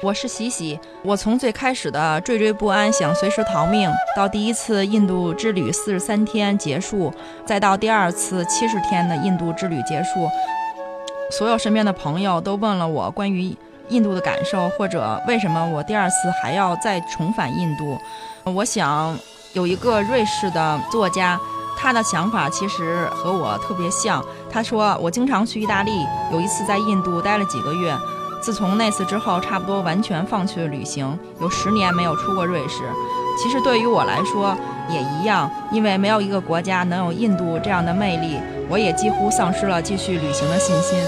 我是喜喜，我从最开始的惴惴不安，想随时逃命，到第一次印度之旅四十三天结束，再到第二次七十天的印度之旅结束，所有身边的朋友都问了我关于印度的感受，或者为什么我第二次还要再重返印度。我想有一个瑞士的作家，他的想法其实和我特别像。他说我经常去意大利，有一次在印度待了几个月。自从那次之后，差不多完全放弃了旅行，有十年没有出过瑞士。其实对于我来说也一样，因为没有一个国家能有印度这样的魅力，我也几乎丧失了继续旅行的信心。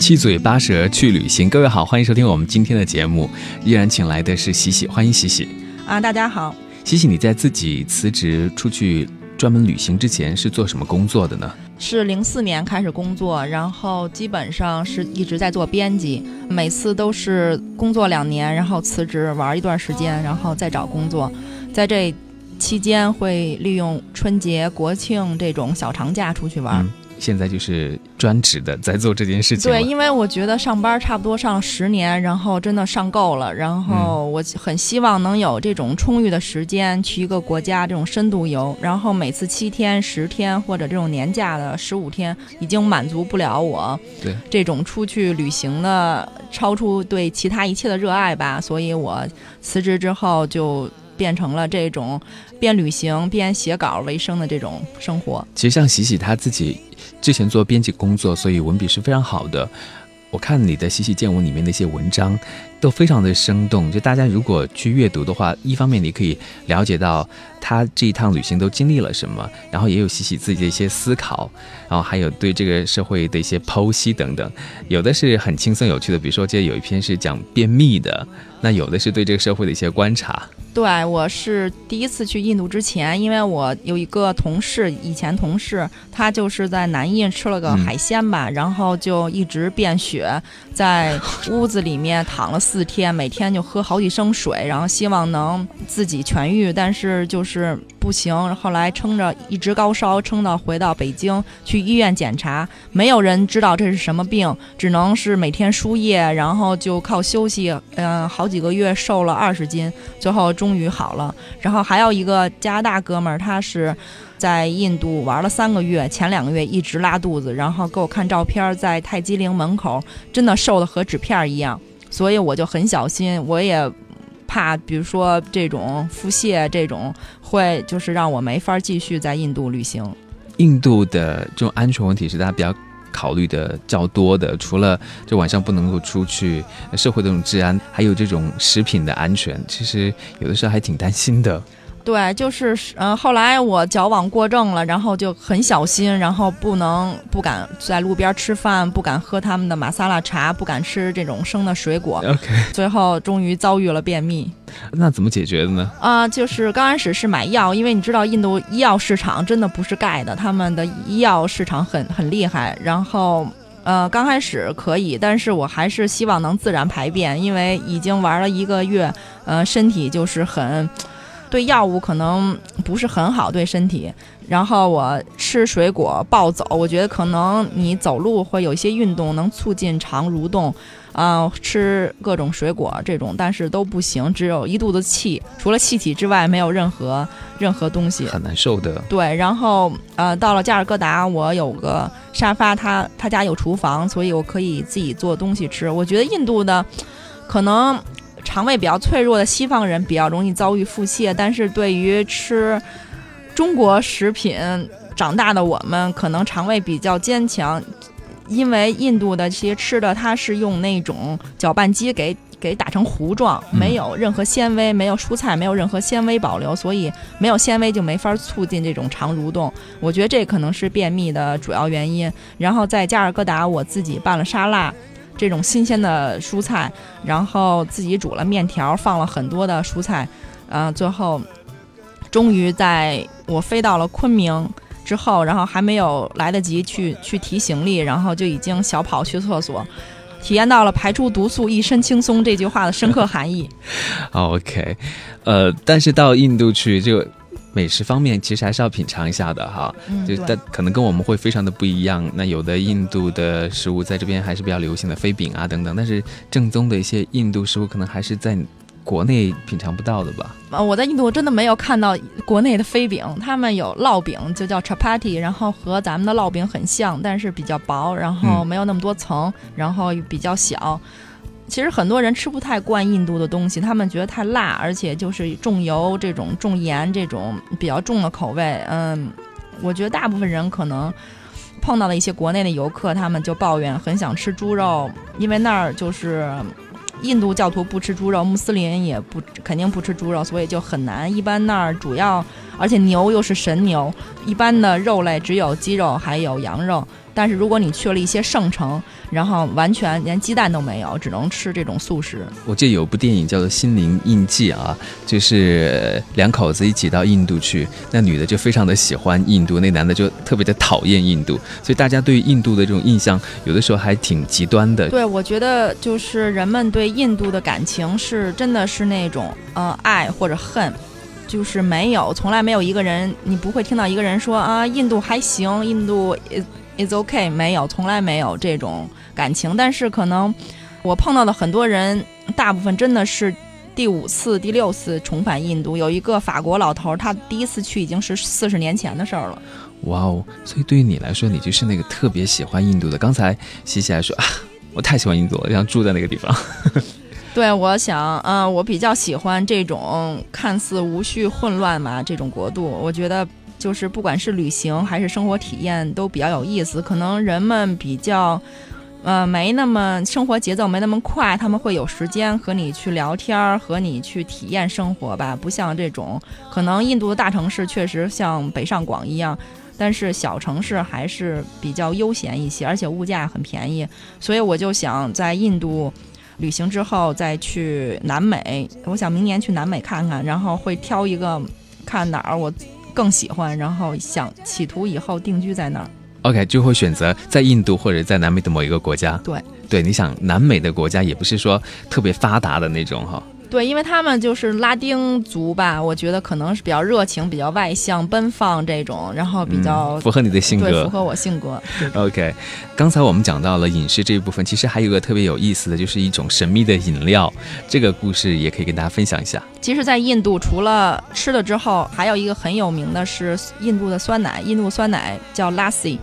七嘴八舌去旅行，各位好，欢迎收听我们今天的节目。依然请来的是喜喜，欢迎喜喜。啊，大家好。西西，你在自己辞职出去专门旅行之前是做什么工作的呢？是零四年开始工作，然后基本上是一直在做编辑，每次都是工作两年，然后辞职玩一段时间，然后再找工作，在这期间会利用春节、国庆这种小长假出去玩。现在就是专职的在做这件事情。对，因为我觉得上班差不多上十年，然后真的上够了，然后我很希望能有这种充裕的时间去一个国家这种深度游，然后每次七天、十天或者这种年假的十五天，已经满足不了我对这种出去旅行的超出对其他一切的热爱吧，所以我辞职之后就。变成了这种边旅行边写稿为生的这种生活。其实像喜喜他自己之前做编辑工作，所以文笔是非常好的。我看你的《喜喜见闻》里面那些文章都非常的生动。就大家如果去阅读的话，一方面你可以了解到他这一趟旅行都经历了什么，然后也有洗洗自己的一些思考，然后还有对这个社会的一些剖析等等。有的是很轻松有趣的，比如说，这有一篇是讲便秘的，那有的是对这个社会的一些观察。对，我是第一次去印度之前，因为我有一个同事，以前同事，他就是在南印吃了个海鲜吧，然后就一直便血，在屋子里面躺了四天，每天就喝好几升水，然后希望能自己痊愈，但是就是不行。后来撑着一直高烧，撑到回到北京去医院检查，没有人知道这是什么病，只能是每天输液，然后就靠休息，嗯，好几个月瘦了二十斤，最后。终于好了，然后还有一个加拿大哥们儿，他是在印度玩了三个月，前两个月一直拉肚子，然后给我看照片，在泰姬陵门口，真的瘦的和纸片一样，所以我就很小心，我也怕，比如说这种腹泻这种会就是让我没法继续在印度旅行。印度的这种安全问题是大家比较。考虑的较多的，除了就晚上不能够出去，社会的这种治安，还有这种食品的安全，其实有的时候还挺担心的。对，就是嗯，后来我矫枉过正了，然后就很小心，然后不能不敢在路边吃饭，不敢喝他们的玛莎拉茶，不敢吃这种生的水果。OK，最后终于遭遇了便秘。那怎么解决的呢？啊，就是刚开始是买药，因为你知道印度医药市场真的不是盖的，他们的医药市场很很厉害。然后呃，刚开始可以，但是我还是希望能自然排便，因为已经玩了一个月，呃，身体就是很。对药物可能不是很好对身体，然后我吃水果暴走，我觉得可能你走路会有一些运动能促进肠蠕动，啊，吃各种水果这种，但是都不行，只有一肚子气，除了气体之外没有任何任何东西，很难受的。对，然后呃，到了加尔各答，我有个沙发，他他家有厨房，所以我可以自己做东西吃。我觉得印度的可能。肠胃比较脆弱的西方人比较容易遭遇腹泻，但是对于吃中国食品长大的我们，可能肠胃比较坚强，因为印度的这些吃的，它是用那种搅拌机给给打成糊状，没有任何纤维，没有蔬菜，没有任何纤维保留，所以没有纤维就没法促进这种肠蠕动。我觉得这可能是便秘的主要原因。然后在加尔各答，我自己拌了沙拉。这种新鲜的蔬菜，然后自己煮了面条，放了很多的蔬菜，呃，最后终于在我飞到了昆明之后，然后还没有来得及去去提行李，然后就已经小跑去厕所。体验到了排出毒素一身轻松这句话的深刻含义。OK，呃，但是到印度去就美食方面其实还是要品尝一下的哈，就但可能跟我们会非常的不一样。那有的印度的食物在这边还是比较流行的，飞饼啊等等，但是正宗的一些印度食物可能还是在。国内品尝不到的吧？啊，我在印度真的没有看到国内的飞饼，他们有烙饼，就叫 chapati，然后和咱们的烙饼很像，但是比较薄，然后没有那么多层，然后比较小。其实很多人吃不太惯印度的东西，他们觉得太辣，而且就是重油、这种重盐、这种比较重的口味。嗯，我觉得大部分人可能碰到了一些国内的游客，他们就抱怨很想吃猪肉，因为那儿就是。印度教徒不吃猪肉，穆斯林也不肯定不吃猪肉，所以就很难。一般那儿主要，而且牛又是神牛，一般的肉类只有鸡肉还有羊肉。但是如果你去了一些圣城，然后完全连鸡蛋都没有，只能吃这种素食。我记得有部电影叫做《心灵印记》啊，就是两口子一起到印度去，那女的就非常的喜欢印度，那男的就特别的讨厌印度，所以大家对印度的这种印象有的时候还挺极端的。对，我觉得就是人们对印度的感情是真的是那种呃爱或者恨，就是没有从来没有一个人，你不会听到一个人说啊印度还行，印度。It's okay，没有，从来没有这种感情。但是可能我碰到的很多人，大部分真的是第五次、第六次重返印度。有一个法国老头，他第一次去已经是四十年前的事儿了。哇哦！所以对于你来说，你就是那个特别喜欢印度的。刚才西西还说啊，我太喜欢印度了，想住在那个地方。对，我想，嗯，我比较喜欢这种看似无序混乱嘛这种国度，我觉得。就是不管是旅行还是生活体验都比较有意思，可能人们比较，呃，没那么生活节奏没那么快，他们会有时间和你去聊天儿，和你去体验生活吧。不像这种，可能印度的大城市确实像北上广一样，但是小城市还是比较悠闲一些，而且物价很便宜。所以我就想在印度旅行之后再去南美，我想明年去南美看看，然后会挑一个看哪儿我。更喜欢，然后想企图以后定居在那儿。OK，就会选择在印度或者在南美的某一个国家。对，对，你想南美的国家也不是说特别发达的那种哈。对，因为他们就是拉丁族吧，我觉得可能是比较热情、比较外向、奔放这种，然后比较符合你的性格，对符合我性格。OK，刚才我们讲到了饮食这一部分，其实还有一个特别有意思的就是一种神秘的饮料，这个故事也可以跟大家分享一下。其实，在印度除了吃了之后，还有一个很有名的是印度的酸奶，印度酸奶叫 lassi。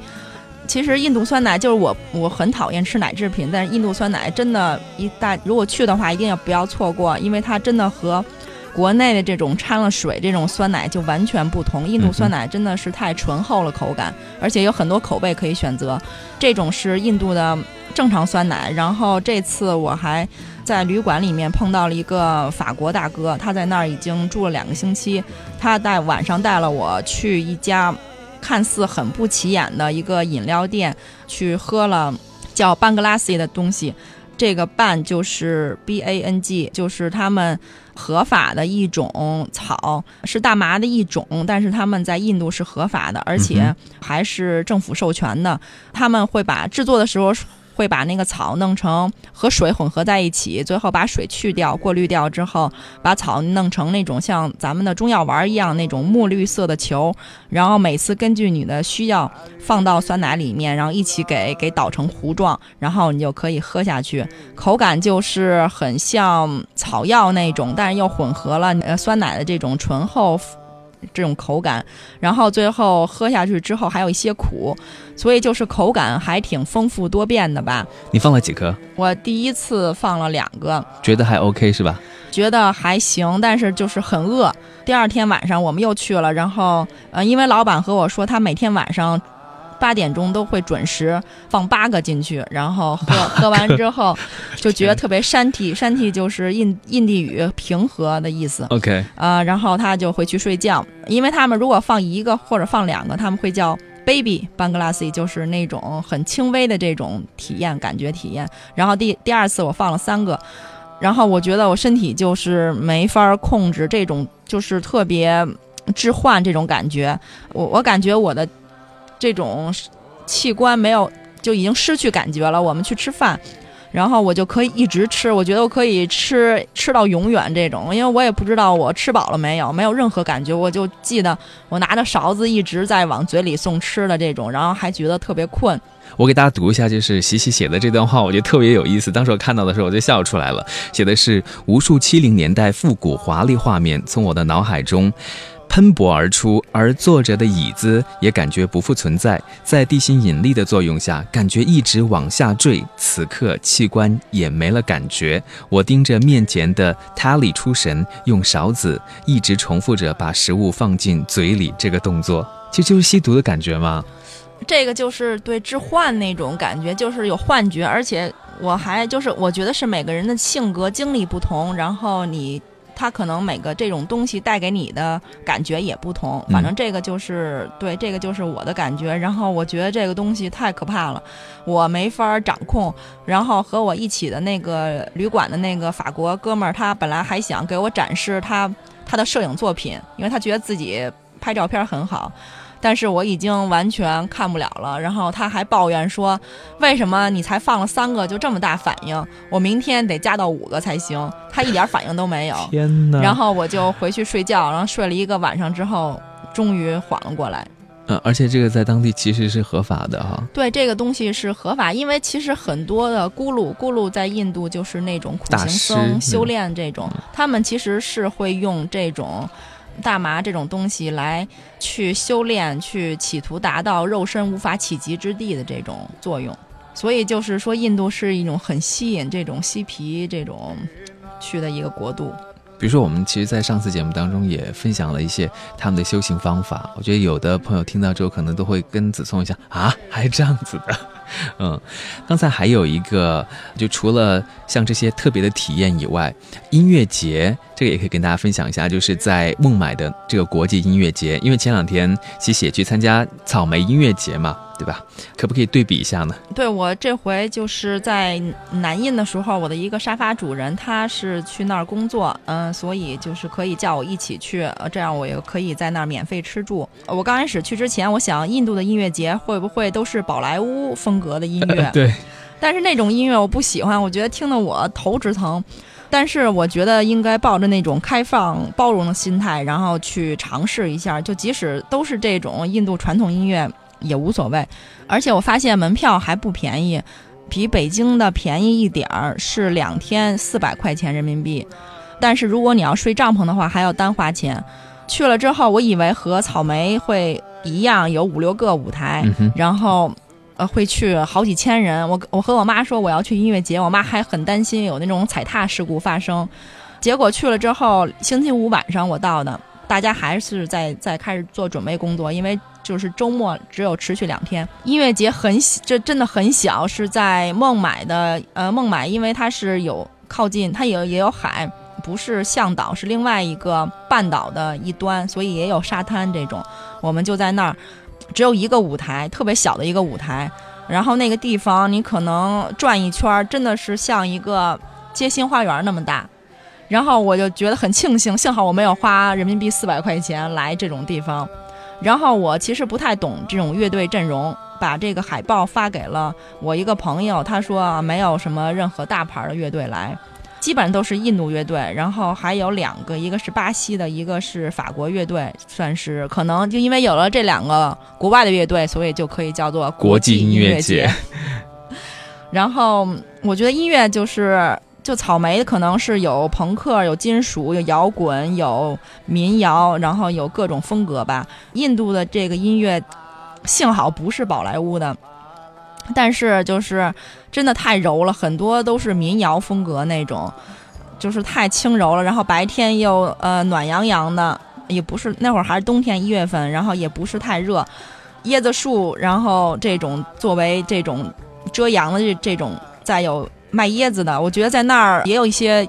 其实印度酸奶就是我，我很讨厌吃奶制品，但是印度酸奶真的，一大如果去的话，一定要不要错过，因为它真的和国内的这种掺了水这种酸奶就完全不同。印度酸奶真的是太醇厚了口感，而且有很多口味可以选择。这种是印度的正常酸奶。然后这次我还在旅馆里面碰到了一个法国大哥，他在那儿已经住了两个星期，他带晚上带了我去一家。看似很不起眼的一个饮料店，去喝了叫 Bangladesh 的东西。这个 Bang 就是 B A N G，就是他们合法的一种草，是大麻的一种，但是他们在印度是合法的，而且还是政府授权的。他们会把制作的时候。会把那个草弄成和水混合在一起，最后把水去掉、过滤掉之后，把草弄成那种像咱们的中药丸一样那种墨绿色的球，然后每次根据你的需要放到酸奶里面，然后一起给给捣成糊状，然后你就可以喝下去。口感就是很像草药那种，但是又混合了呃酸奶的这种醇厚。这种口感，然后最后喝下去之后还有一些苦，所以就是口感还挺丰富多变的吧。你放了几颗？我第一次放了两个，觉得还 OK 是吧？觉得还行，但是就是很饿。第二天晚上我们又去了，然后呃，因为老板和我说他每天晚上。八点钟都会准时放八个进去，然后喝 喝完之后 就觉得特别山体，山体就是印印地语平和的意思。OK，啊，然后他就回去睡觉，因为他们如果放一个或者放两个，他们会叫 Baby Bangladesh 就是那种很轻微的这种体验感觉体验。然后第第二次我放了三个，然后我觉得我身体就是没法控制这种就是特别置换这种感觉。我我感觉我的这种器官没有就已经失去感觉了。我们去吃饭。然后我就可以一直吃，我觉得我可以吃吃到永远这种，因为我也不知道我吃饱了没有，没有任何感觉，我就记得我拿着勺子一直在往嘴里送吃的这种，然后还觉得特别困。我给大家读一下，就是喜喜写的这段话，我觉得特别有意思。当时我看到的时候，我就笑出来了。写的是无数七零年代复古华丽画面从我的脑海中。喷薄而出，而坐着的椅子也感觉不复存在，在地心引力的作用下，感觉一直往下坠。此刻器官也没了感觉，我盯着面前的塔里出神，用勺子一直重复着把食物放进嘴里这个动作，其实就是吸毒的感觉吗？这个就是对置换那种感觉，就是有幻觉，而且我还就是我觉得是每个人的性格经历不同，然后你。它可能每个这种东西带给你的感觉也不同，反正这个就是对这个就是我的感觉。然后我觉得这个东西太可怕了，我没法掌控。然后和我一起的那个旅馆的那个法国哥们儿，他本来还想给我展示他他的摄影作品，因为他觉得自己拍照片很好。但是我已经完全看不了了，然后他还抱怨说：“为什么你才放了三个就这么大反应？我明天得加到五个才行。”他一点反应都没有。天哪！然后我就回去睡觉，然后睡了一个晚上之后，终于缓了过来。嗯，而且这个在当地其实是合法的哈。对，这个东西是合法，因为其实很多的咕噜咕噜在印度就是那种苦行僧修炼这种，他们其实是会用这种。大麻这种东西来去修炼，去企图达到肉身无法企及之地的这种作用，所以就是说，印度是一种很吸引这种嬉皮这种去的一个国度。比如说，我们其实，在上次节目当中也分享了一些他们的修行方法，我觉得有的朋友听到之后，可能都会跟子聪一下啊，还这样子的。嗯，刚才还有一个，就除了像这些特别的体验以外，音乐节这个也可以跟大家分享一下，就是在孟买的这个国际音乐节，因为前两天西西也去参加草莓音乐节嘛。对吧？可不可以对比一下呢？对我这回就是在南印的时候，我的一个沙发主人他是去那儿工作，嗯，所以就是可以叫我一起去，呃，这样我也可以在那儿免费吃住。我刚开始去之前，我想印度的音乐节会不会都是宝莱坞风格的音乐？对。但是那种音乐我不喜欢，我觉得听得我头直疼。但是我觉得应该抱着那种开放包容的心态，然后去尝试一下，就即使都是这种印度传统音乐。也无所谓，而且我发现门票还不便宜，比北京的便宜一点儿，是两天四百块钱人民币。但是如果你要睡帐篷的话，还要单花钱。去了之后，我以为和草莓会一样，有五六个舞台，然后呃会去好几千人。我我和我妈说我要去音乐节，我妈还很担心有那种踩踏事故发生。结果去了之后，星期五晚上我到的，大家还是在在开始做准备工作，因为。就是周末只有持续两天，音乐节很小，这真的很小，是在孟买的。呃，孟买因为它是有靠近，它也也有海，不是向导，是另外一个半岛的一端，所以也有沙滩这种。我们就在那儿，只有一个舞台，特别小的一个舞台。然后那个地方你可能转一圈，真的是像一个街心花园那么大。然后我就觉得很庆幸，幸好我没有花人民币四百块钱来这种地方。然后我其实不太懂这种乐队阵容，把这个海报发给了我一个朋友，他说没有什么任何大牌的乐队来，基本上都是印度乐队，然后还有两个，一个是巴西的，一个是法国乐队，算是可能就因为有了这两个国外的乐队，所以就可以叫做国际音乐节。然后我觉得音乐就是。就草莓可能是有朋克、有金属、有摇滚、有民谣，然后有各种风格吧。印度的这个音乐，幸好不是宝莱坞的，但是就是真的太柔了，很多都是民谣风格那种，就是太轻柔了。然后白天又呃暖洋洋的，也不是那会儿还是冬天一月份，然后也不是太热，椰子树，然后这种作为这种遮阳的这这种，再有。卖椰子的，我觉得在那儿也有一些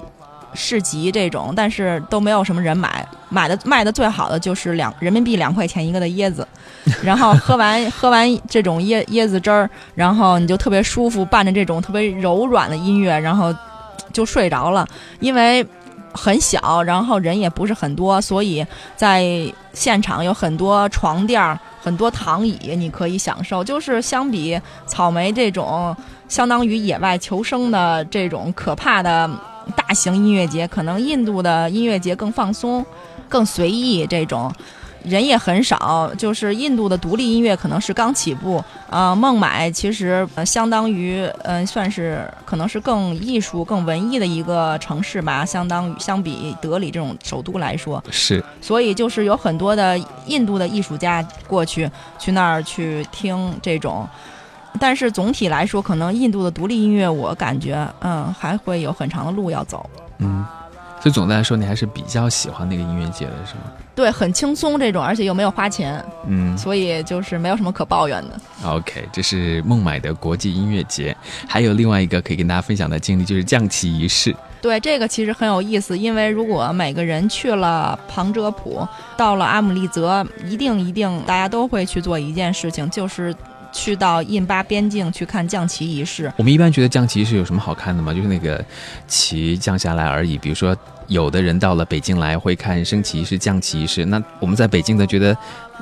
市集这种，但是都没有什么人买，买的卖的最好的就是两人民币两块钱一个的椰子，然后喝完喝完这种椰椰子汁儿，然后你就特别舒服，伴着这种特别柔软的音乐，然后就睡着了，因为。很小，然后人也不是很多，所以在现场有很多床垫儿、很多躺椅，你可以享受。就是相比草莓这种相当于野外求生的这种可怕的大型音乐节，可能印度的音乐节更放松、更随意这种。人也很少，就是印度的独立音乐可能是刚起步。啊，孟买其实相当于，嗯，算是可能是更艺术、更文艺的一个城市吧。相当于相比德里这种首都来说，是。所以就是有很多的印度的艺术家过去去那儿去听这种，但是总体来说，可能印度的独立音乐，我感觉，嗯，还会有很长的路要走。嗯。所以总的来说，你还是比较喜欢那个音乐节的，是吗？对，很轻松这种，而且又没有花钱，嗯，所以就是没有什么可抱怨的。OK，这是孟买的国际音乐节，还有另外一个可以跟大家分享的经历，就是降旗仪式。对，这个其实很有意思，因为如果每个人去了旁遮普，到了阿姆利则，一定一定大家都会去做一件事情，就是。去到印巴边境去看降旗仪式。我们一般觉得降旗仪式有什么好看的吗？就是那个旗降下来而已。比如说，有的人到了北京来会看升旗仪式、降旗仪式。那我们在北京的觉得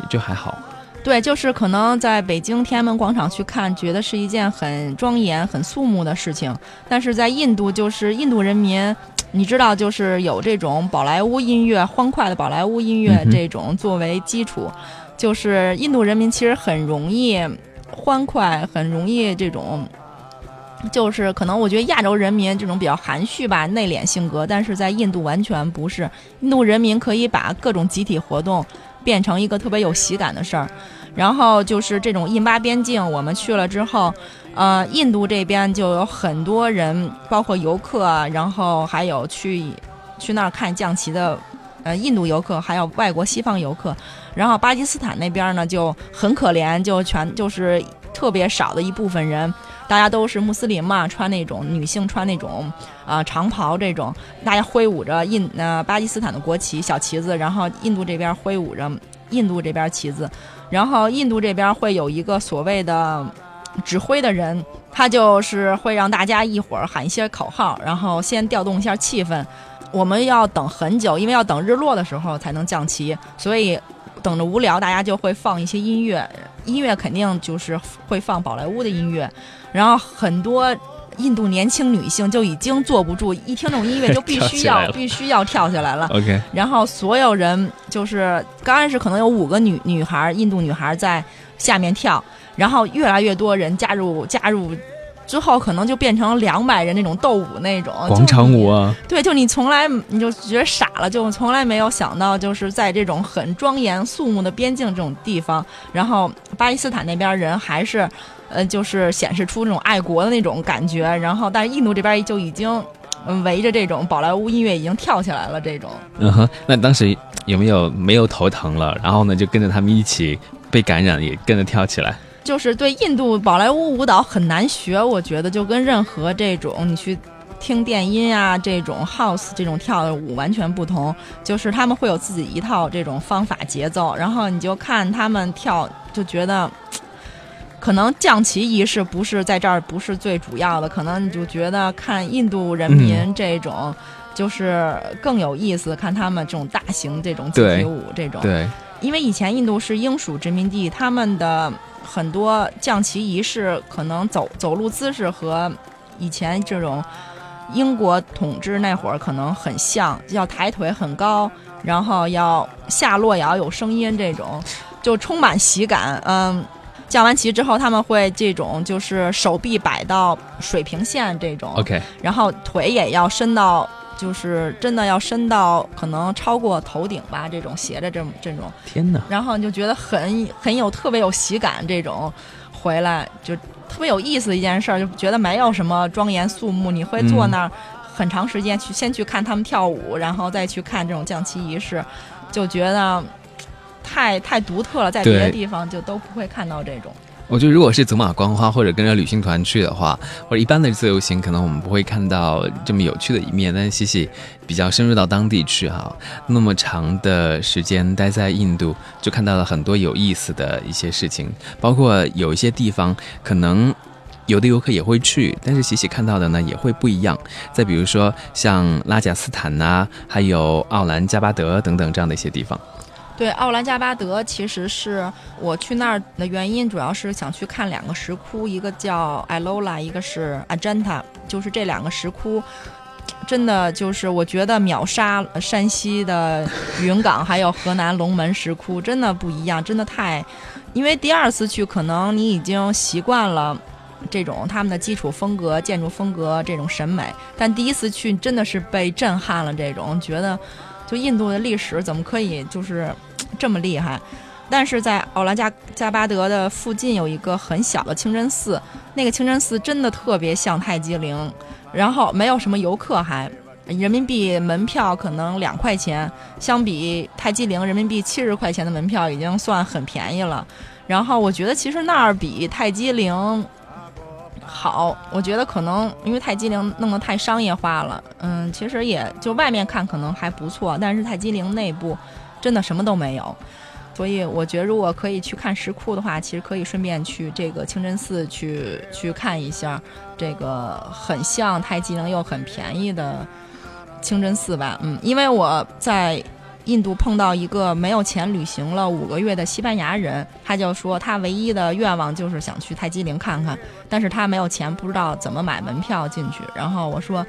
就还好。对，就是可能在北京天安门广场去看，觉得是一件很庄严、很肃穆的事情。但是在印度，就是印度人民，你知道，就是有这种宝莱坞音乐、欢快的宝莱坞音乐这种作为基础，就是印度人民其实很容易。欢快很容易，这种就是可能我觉得亚洲人民这种比较含蓄吧、内敛性格，但是在印度完全不是。印度人民可以把各种集体活动变成一个特别有喜感的事儿。然后就是这种印巴边境，我们去了之后，呃，印度这边就有很多人，包括游客，然后还有去去那儿看降旗的。呃，印度游客还有外国西方游客，然后巴基斯坦那边呢就很可怜，就全就是特别少的一部分人，大家都是穆斯林嘛，穿那种女性穿那种啊长袍这种，大家挥舞着印呃巴基斯坦的国旗小旗子，然后印度这边挥舞着印度这边旗子，然后印度这边会有一个所谓的指挥的人，他就是会让大家一会儿喊一些口号，然后先调动一下气氛。我们要等很久，因为要等日落的时候才能降旗，所以等着无聊，大家就会放一些音乐。音乐肯定就是会放宝莱坞的音乐，然后很多印度年轻女性就已经坐不住，一听这种音乐就必须要必须要跳起来了。OK，然后所有人就是刚开始可能有五个女女孩，印度女孩在下面跳，然后越来越多人加入加入。之后可能就变成两百人那种斗舞那种广场舞啊，对，就你从来你就觉得傻了，就从来没有想到，就是在这种很庄严肃穆的边境这种地方，然后巴基斯坦那边人还是，呃，就是显示出那种爱国的那种感觉，然后但是印度这边就已经围着这种宝莱坞音乐已经跳起来了，这种。嗯哼，那当时有没有没有头疼了，然后呢就跟着他们一起被感染，也跟着跳起来？就是对印度宝莱坞舞蹈很难学，我觉得就跟任何这种你去听电音啊这种 house 这种跳的舞完全不同，就是他们会有自己一套这种方法节奏，然后你就看他们跳，就觉得可能降旗仪式不是在这儿不是最主要的，可能你就觉得看印度人民这种就是更有意思，看他们这种大型这种集体舞这种，对，因为以前印度是英属殖民地，他们的。很多降旗仪式可能走走路姿势和以前这种英国统治那会儿可能很像，要抬腿很高，然后要下落也要有声音，这种就充满喜感。嗯，降完旗之后，他们会这种就是手臂摆到水平线这种，OK，然后腿也要伸到。就是真的要伸到可能超过头顶吧，这种斜着这么这种，天哪！然后你就觉得很很有特别有喜感，这种回来就特别有意思的一件事儿，就觉得没有什么庄严肃穆，你会坐那儿很长时间去先去看他们跳舞，然后再去看这种降旗仪式，就觉得太太独特了，在别的地方就都不会看到这种。我觉得如果是走马观花或者跟着旅行团去的话，或者一般的自由行，可能我们不会看到这么有趣的一面。但是西西比较深入到当地去哈，那么长的时间待在印度，就看到了很多有意思的一些事情，包括有一些地方可能有的游客也会去，但是西西看到的呢也会不一样。再比如说像拉贾斯坦呐，还有奥兰加巴德等等这样的一些地方。对，奥兰加巴德其实是我去那儿的原因，主要是想去看两个石窟，一个叫艾罗拉，一个是阿詹塔，就是这两个石窟，真的就是我觉得秒杀山西的云冈，还有河南龙门石窟，真的不一样，真的太，因为第二次去可能你已经习惯了这种他们的基础风格、建筑风格这种审美，但第一次去真的是被震撼了，这种觉得就印度的历史怎么可以就是。这么厉害，但是在奥拉加加巴德的附近有一个很小的清真寺，那个清真寺真的特别像泰姬陵，然后没有什么游客，还人民币门票可能两块钱，相比泰姬陵人民币七十块钱的门票已经算很便宜了。然后我觉得其实那儿比泰姬陵好，我觉得可能因为泰姬陵弄得太商业化了，嗯，其实也就外面看可能还不错，但是泰姬陵内部。真的什么都没有，所以我觉得如果可以去看石窟的话，其实可以顺便去这个清真寺去去看一下这个很像泰姬陵又很便宜的清真寺吧。嗯，因为我在印度碰到一个没有钱旅行了五个月的西班牙人，他就说他唯一的愿望就是想去泰姬陵看看，但是他没有钱，不知道怎么买门票进去。然后我说。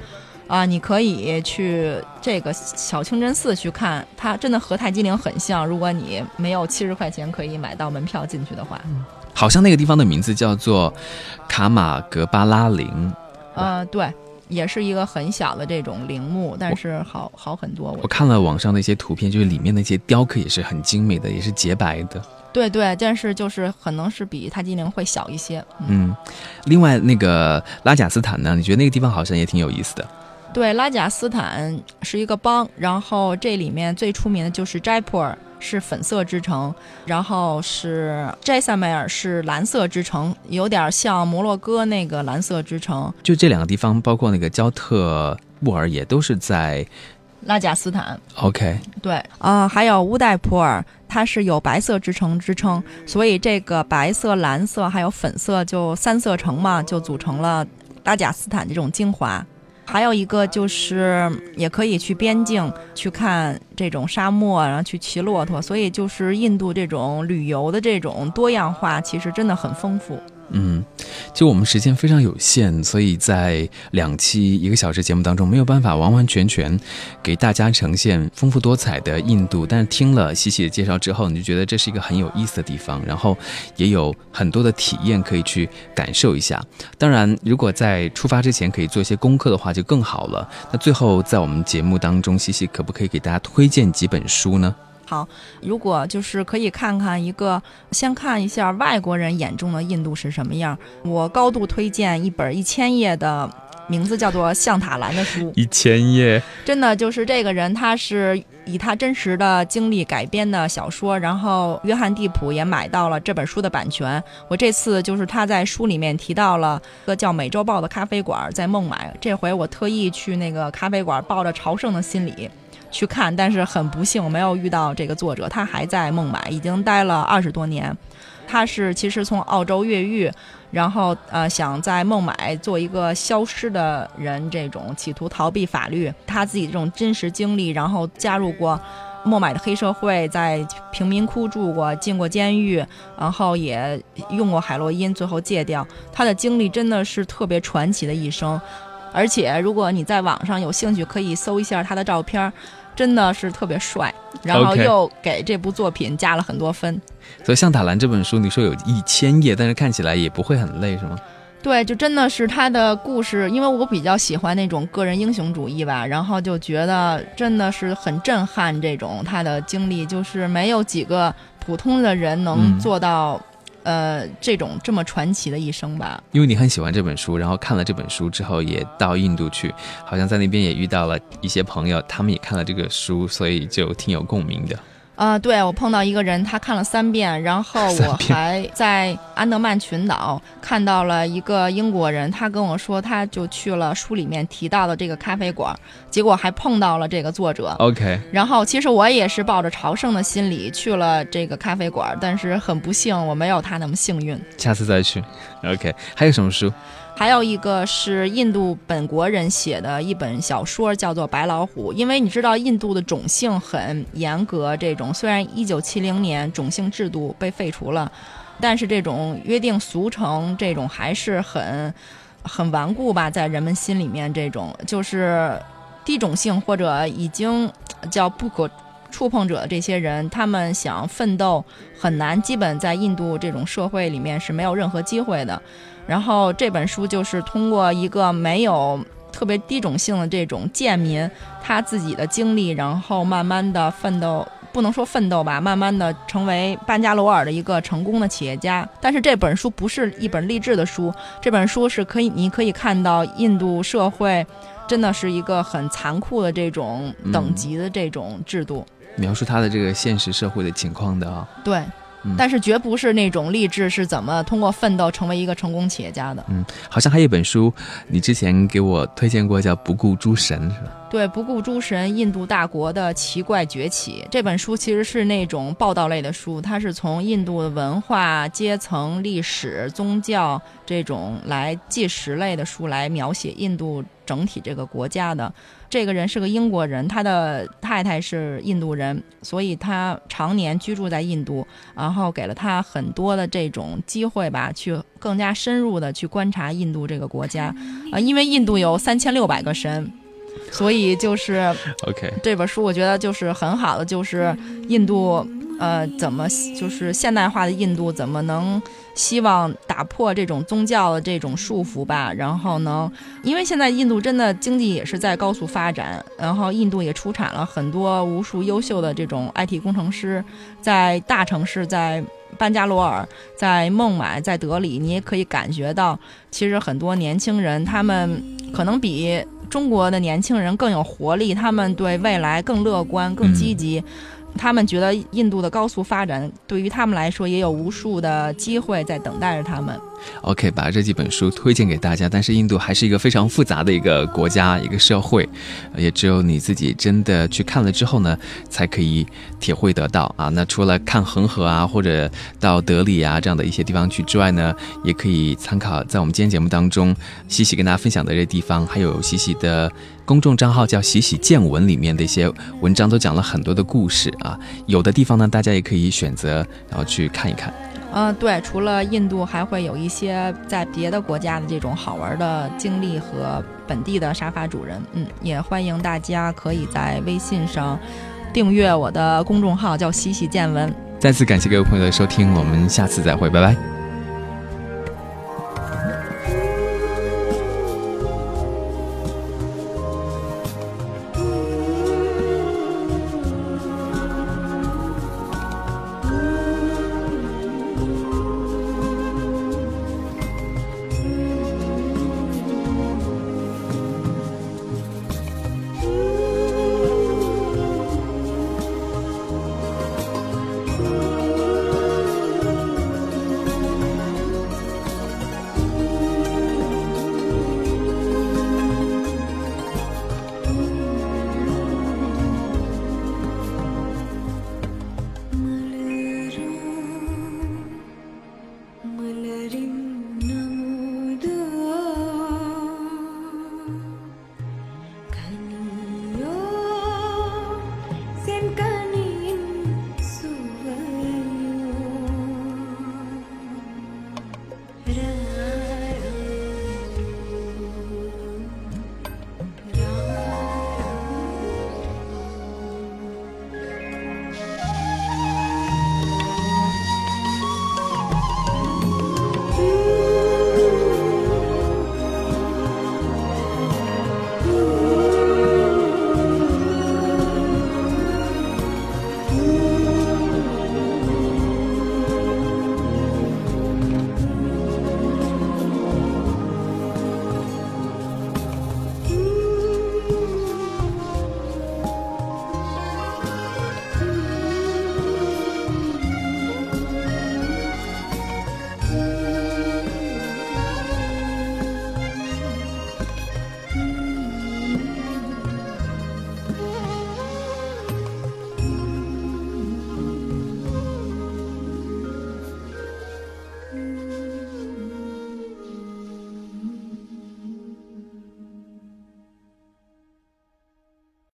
啊，你可以去这个小清真寺去看，它真的和泰姬陵很像。如果你没有七十块钱可以买到门票进去的话，好像那个地方的名字叫做卡马格巴拉陵。呃，对，也是一个很小的这种陵墓，但是好好很多。我看了网上的一些图片，就是里面那些雕刻也是很精美的，也是洁白的。对对，但是就是可能是比泰姬陵会小一些。嗯，另外那个拉贾斯坦呢，你觉得那个地方好像也挺有意思的。对，拉贾斯坦是一个邦，然后这里面最出名的就是斋普尔，是粉色之城，然后是斋萨梅尔是蓝色之城，有点像摩洛哥那个蓝色之城。就这两个地方，包括那个焦特布尔，也都是在拉贾斯坦。OK，对，啊，还有乌代普尔，它是有白色之城之称，所以这个白色、蓝色还有粉色，就三色城嘛，就组成了拉贾斯坦这种精华。还有一个就是，也可以去边境去看这种沙漠，然后去骑骆驼。所以就是印度这种旅游的这种多样化，其实真的很丰富。嗯，就我们时间非常有限，所以在两期一个小时节目当中没有办法完完全全给大家呈现丰富多彩的印度。但是听了西西的介绍之后，你就觉得这是一个很有意思的地方，然后也有很多的体验可以去感受一下。当然，如果在出发之前可以做一些功课的话，就更好了。那最后在我们节目当中，西西可不可以给大家推荐几本书呢？好，如果就是可以看看一个，先看一下外国人眼中的印度是什么样。我高度推荐一本一千页的，名字叫做《象塔兰》的书。一千页，真的就是这个人，他是以他真实的经历改编的小说。然后约翰蒂普也买到了这本书的版权。我这次就是他在书里面提到了个叫美洲豹的咖啡馆，在孟买。这回我特意去那个咖啡馆，抱着朝圣的心理。去看，但是很不幸没有遇到这个作者，他还在孟买，已经待了二十多年。他是其实从澳洲越狱，然后呃想在孟买做一个消失的人，这种企图逃避法律。他自己这种真实经历，然后加入过孟买的黑社会，在贫民窟住过，进过监狱，然后也用过海洛因，最后戒掉。他的经历真的是特别传奇的一生，而且如果你在网上有兴趣，可以搜一下他的照片儿。真的是特别帅，然后又给这部作品加了很多分。所以《像塔兰》这本书，你说有一千页，但是看起来也不会很累，是吗？对，就真的是他的故事，因为我比较喜欢那种个人英雄主义吧，然后就觉得真的是很震撼。这种他的经历，就是没有几个普通的人能做到。呃，这种这么传奇的一生吧，因为你很喜欢这本书，然后看了这本书之后，也到印度去，好像在那边也遇到了一些朋友，他们也看了这个书，所以就挺有共鸣的。啊、对我碰到一个人，他看了三遍，然后 我还在安德曼群岛看到了一个英国人，他跟我说，他就去了书里面提到的这个咖啡馆，结果还碰到了这个作者。OK，然后其实我也是抱着朝圣的心理去了这个咖啡馆，但是很不幸，我没有他那么幸运。下次再去。OK，还有什么书？还有一个是印度本国人写的一本小说，叫做《白老虎》。因为你知道印度的种姓很严格，这种虽然一九七零年种姓制度被废除了，但是这种约定俗成这种还是很很顽固吧，在人们心里面，这种就是低种姓或者已经叫不可触碰者的这些人，他们想奋斗很难，基本在印度这种社会里面是没有任何机会的。然后这本书就是通过一个没有特别低种姓的这种贱民，他自己的经历，然后慢慢的奋斗，不能说奋斗吧，慢慢的成为班加罗尔的一个成功的企业家。但是这本书不是一本励志的书，这本书是可以，你可以看到印度社会真的是一个很残酷的这种等级的这种制度。描述他的这个现实社会的情况的啊、对嗯，但是绝不是那种励志是怎么通过奋斗成为一个成功企业家的。嗯，好像还有一本书，你之前给我推荐过，叫《不顾诸神》，是吧？对，不顾诸神，印度大国的奇怪崛起。这本书其实是那种报道类的书，它是从印度的文化、阶层、历史、宗教这种来纪实类的书来描写印度整体这个国家的。这个人是个英国人，他的太太是印度人，所以他常年居住在印度，然后给了他很多的这种机会吧，去更加深入的去观察印度这个国家。啊、因为印度有三千六百个神，所以就是。OK，这本书我觉得就是很好的，就是印度呃怎么就是现代化的印度怎么能希望打破这种宗教的这种束缚吧，然后呢，因为现在印度真的经济也是在高速发展，然后印度也出产了很多无数优秀的这种 IT 工程师，在大城市在。班加罗尔，在孟买，在德里，你也可以感觉到，其实很多年轻人他们可能比中国的年轻人更有活力，他们对未来更乐观、更积极。他们觉得印度的高速发展对于他们来说也有无数的机会在等待着他们。OK，把这几本书推荐给大家。但是印度还是一个非常复杂的一个国家、一个社会，也只有你自己真的去看了之后呢，才可以体会得到啊。那除了看恒河啊，或者到德里啊这样的一些地方去之外呢，也可以参考在我们今天节目当中喜喜跟大家分享的这些地方，还有喜喜的公众账号叫喜喜见闻里面的一些文章，都讲了很多的故事啊。有的地方呢，大家也可以选择然后去看一看。嗯、对，除了印度，还会有一些在别的国家的这种好玩的经历和本地的沙发主人。嗯，也欢迎大家可以在微信上订阅我的公众号，叫喜喜见闻。再次感谢各位朋友的收听，我们下次再会，拜拜。